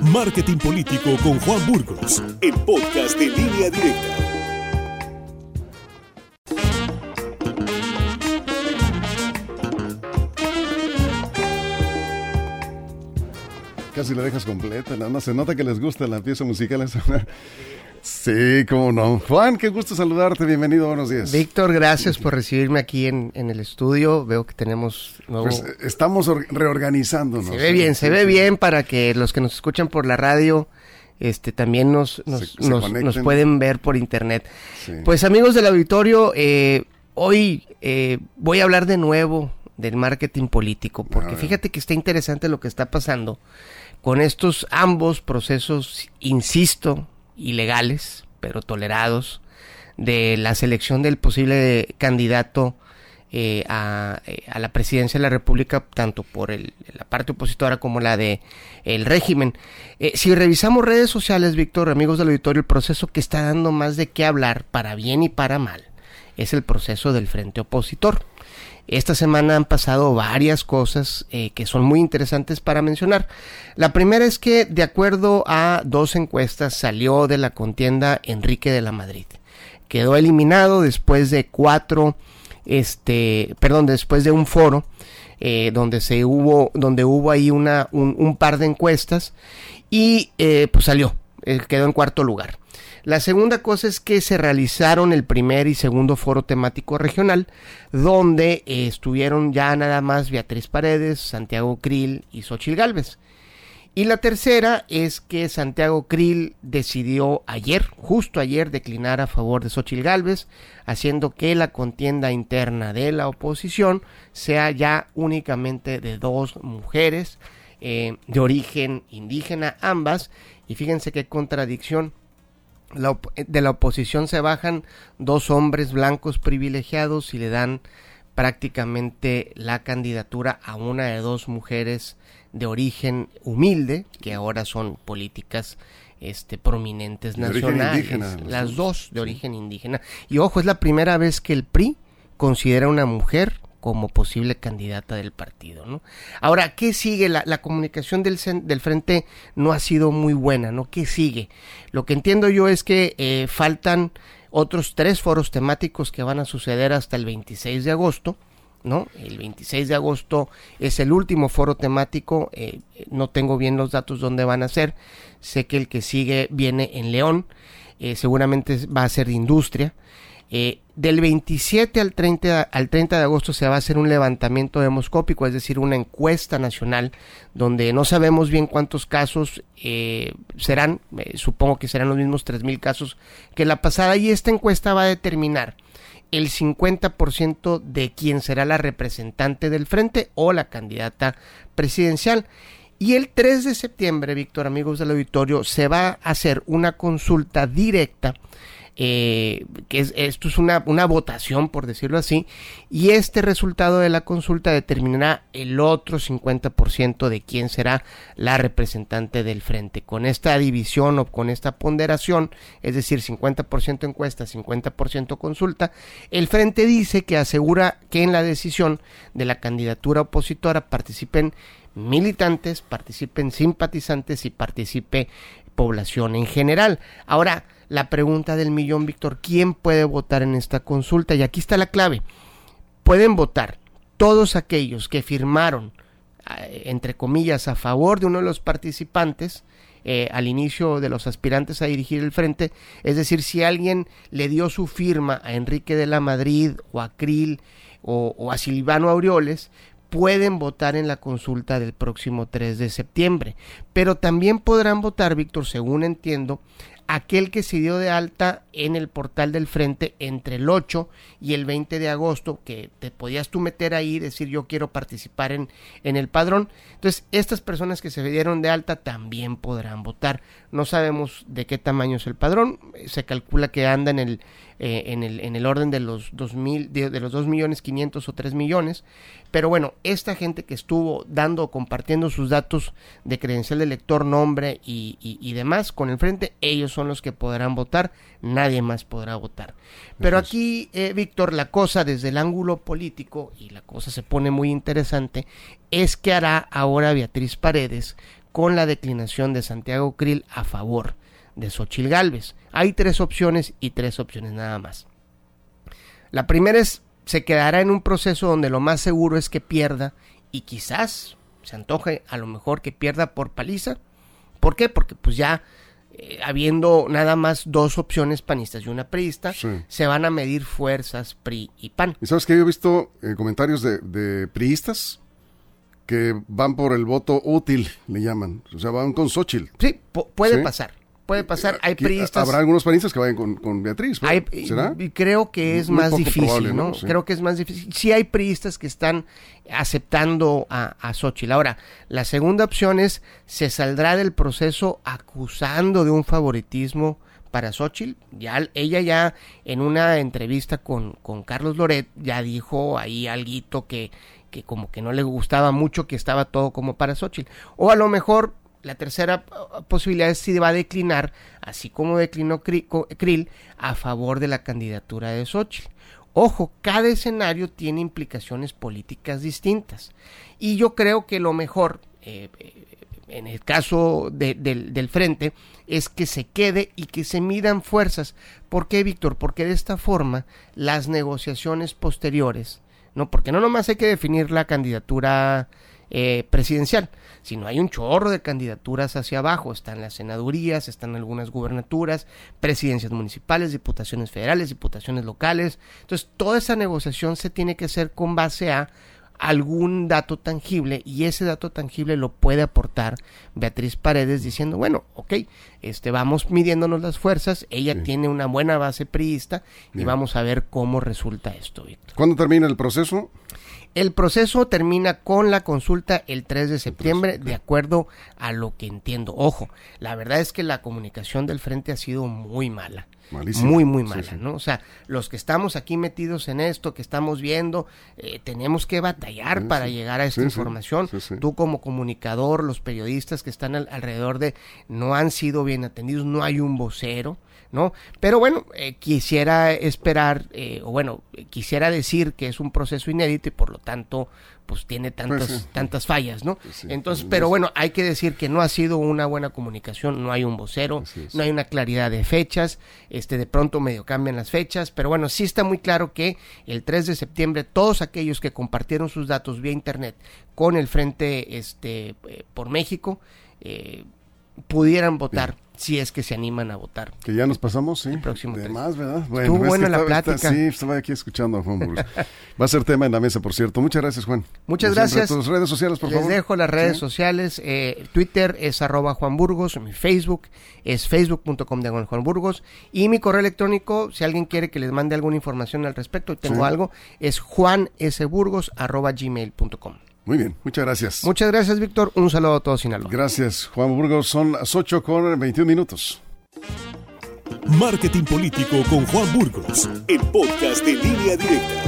Marketing Político con Juan Burgos, el podcast de línea directa. Casi la dejas completa, no, no se nota que les gusta la pieza musical. Sí, cómo no. Juan, qué gusto saludarte, bienvenido, buenos días. Víctor, gracias por recibirme aquí en, el estudio. Veo que tenemos nuevo... Pues, eh, estamos reorganizándonos. Se ve bien, se ve bien para que los que nos escuchan por la radio este también nos, nos, pueden ver por internet. Pues amigos del auditorio, eh, hoy eh, voy a hablar de nuevo del marketing político, porque fíjate que está interesante lo que está pasando con estos ambos procesos, insisto, ilegales, pero tolerados, de la selección del posible candidato eh, a, eh, a, la presidencia de la República, tanto por el, la parte opositora como la de el régimen. Eh, si revisamos redes sociales, Víctor, amigos del auditorio, el proceso que está dando más de qué hablar, para bien y para mal, es el proceso del frente opositor. Esta semana han pasado varias cosas eh, que son muy interesantes para mencionar. La primera es que, de acuerdo a dos encuestas, salió de la contienda Enrique de la Madrid. Quedó eliminado después de cuatro, este, perdón, después de un foro eh, donde se hubo, donde hubo ahí una, un, par de encuestas y eh, pues salió, quedó en cuarto lugar. La segunda cosa es que se realizaron el primer y segundo foro temático regional, donde eh, estuvieron ya nada más Beatriz Paredes, Santiago Krill y Xochil Gálvez. Y la tercera es que Santiago Krill decidió ayer, justo ayer, declinar a favor de Xochil Gálvez, haciendo que la contienda interna de la oposición sea ya únicamente de dos mujeres eh, de origen indígena, ambas. Y fíjense qué contradicción eh, de la oposición se bajan dos hombres blancos privilegiados y le dan prácticamente la candidatura a una de dos mujeres de origen humilde, que ahora son políticas este, prominentes nacionales. las dos de origen indígena. Y ojo, es la primera vez que el PRI considera una mujer como posible candidata del partido. ¿no? Ahora, ¿qué sigue? La, comunicación del, del, frente no ha sido muy buena, ¿no? ¿Qué sigue? Lo que entiendo yo es que eh, faltan otros tres foros temáticos que van a suceder hasta el 26 de agosto. ¿no? El 26 de agosto es el último foro temático, eh, no tengo bien los datos dónde van a ser, sé que el que sigue viene en León, eh, seguramente va a ser de industria, eh, del 27 al 30, al 30 de agosto se va a hacer un levantamiento demoscópico, es decir, una encuesta nacional donde no sabemos bien cuántos casos eh, serán, eh, supongo que serán los mismos 3.000 casos que la pasada y esta encuesta va a determinar el 50% de quién será la representante del frente o la candidata presidencial. Y el 3 de septiembre, Víctor, amigos del auditorio, se va a hacer una consulta directa eh, que es, esto es una, una, votación, por decirlo así, y este resultado de la consulta determinará el otro 50% de quién será la representante del frente. Con esta división o con esta ponderación, es decir, 50% encuesta, 50% consulta, el frente dice que asegura que en la decisión de la candidatura opositora participen militantes, participen simpatizantes y participe población en general. Ahora, la pregunta del millón, Víctor, ¿quién puede votar en esta consulta? Y aquí está la clave. Pueden votar todos aquellos que firmaron, eh, entre comillas, a favor de uno de los participantes, eh, al inicio de los aspirantes a dirigir el frente, es decir, si alguien le dio su firma a Enrique de la Madrid o a Krill o a Silvano Aureoles, pueden votar en la consulta del próximo 3 de septiembre. Pero también podrán votar, Víctor, según entiendo, aquel que se dio de alta en el portal del frente entre el 8 y el 20 de agosto, que te podías tú meter ahí y decir yo quiero participar en, en el padrón. Entonces, estas personas que se dieron de alta también podrán votar. No sabemos de qué tamaño es el padrón, se calcula que anda en el, eh, en, el, en el orden de los 2 mil, de, los 2 millones 500 o 3 millones. Pero bueno, esta gente que estuvo dando, compartiendo sus datos de credencial de lector, nombre y, y demás con el frente, ellos son los que podrán votar, nadie más podrá votar. Pero aquí, eh, Víctor, la cosa desde el ángulo político, y la cosa se pone muy interesante, es que hará ahora Beatriz Paredes con la declinación de Santiago Krill a favor de Xochil Gálvez. Hay tres opciones y tres opciones nada más. La primera es, se quedará en un proceso donde lo más seguro es que pierda y quizás se antoje a lo mejor que pierda por paliza. ¿Por qué? Porque pues ya eh, habiendo nada más dos opciones panistas y una priista, se van a medir fuerzas PRI y PAN. ¿Y sabes que yo he visto eh, comentarios de, de, priistas que van por el voto útil, le llaman? O sea, van con Xochitl. Sí, puede pasar puede pasar. Hay priistas. Habrá algunos priistas que vayan con, Beatriz. ¿Será? Y creo que es más difícil, ¿no? Creo que es más difícil. Sí hay priistas que están aceptando a, a Xochitl. Ahora, la segunda opción es, se saldrá del proceso acusando de un favoritismo para Xochitl. Ya, ella ya en una entrevista con, con Carlos Loret ya dijo ahí algo que, que como que no le gustaba mucho, que estaba todo como para Xochitl. O a lo mejor la tercera posibilidad es si va a declinar, así como declinó Krill, a favor de la candidatura de Xochitl. Ojo, cada escenario tiene implicaciones políticas distintas. Y yo creo que lo mejor, eh, eh, en el caso del frente, es que se quede y que se midan fuerzas. ¿Por qué, Víctor? Porque de esta forma las negociaciones posteriores, no, porque no nomás hay que definir la candidatura eh, presidencial, sino hay un chorro de candidaturas hacia abajo. Están las senadurías, están algunas gubernaturas, presidencias municipales, diputaciones federales, diputaciones locales. Entonces, toda esa negociación se tiene que hacer con base a algún dato tangible y ese dato tangible lo puede aportar Beatriz Paredes diciendo, bueno, ok, este, vamos midiéndonos las fuerzas, ella tiene una buena base priista y vamos a ver cómo resulta esto, Víctor. ¿Cuándo termina el proceso? El proceso termina con la consulta el 3 de septiembre, de acuerdo a lo que entiendo. Ojo, la verdad es que la comunicación del frente ha sido muy mala. Muy, muy mala, ¿no? O sea, los que estamos aquí metidos en esto, que estamos viendo, eh, tenemos que batallar para llegar a esta información. Tú como comunicador, los periodistas que están alrededor de, no han sido bien atendidos, no hay un vocero. ¿No? Pero bueno, eh, quisiera esperar, eh, o bueno, quisiera decir que es un proceso inédito y por lo tanto, pues tiene tantas, pues tantas fallas, ¿no? Entonces, pero bueno, hay que decir que no ha sido una buena comunicación, no hay un vocero, no hay una claridad de fechas, este, de pronto medio cambian las fechas, pero bueno, sí está muy claro que el 3 de septiembre todos aquellos que compartieron sus datos vía internet con el Frente, este, eh, por México, pudieran votar si es que se animan a votar. Que ya nos pasamos, sí. El próximo de más, ¿verdad? Bueno, Estuvo buena la plática. sí, estaba aquí escuchando a Juan Burgos. Va a ser tema en la mesa, por cierto. Muchas gracias, Juan. Muchas gracias. Tus redes sociales, por Les favor. Les dejo las redes sociales. Eh, Twitter es arroba Juan Burgos. Mi Facebook es facebook.com de Juan Burgos. Y mi correo electrónico, si alguien quiere que les mande alguna información al respecto, tengo algo, es juansburgos arroba gmail.com. Muy bien, muchas gracias. Muchas gracias, Víctor. Un saludo a todos Sinaloa. Gracias, Juan Burgos. Son las 8 con 21 minutos. Marketing Político con Juan Burgos, el podcast de línea directa.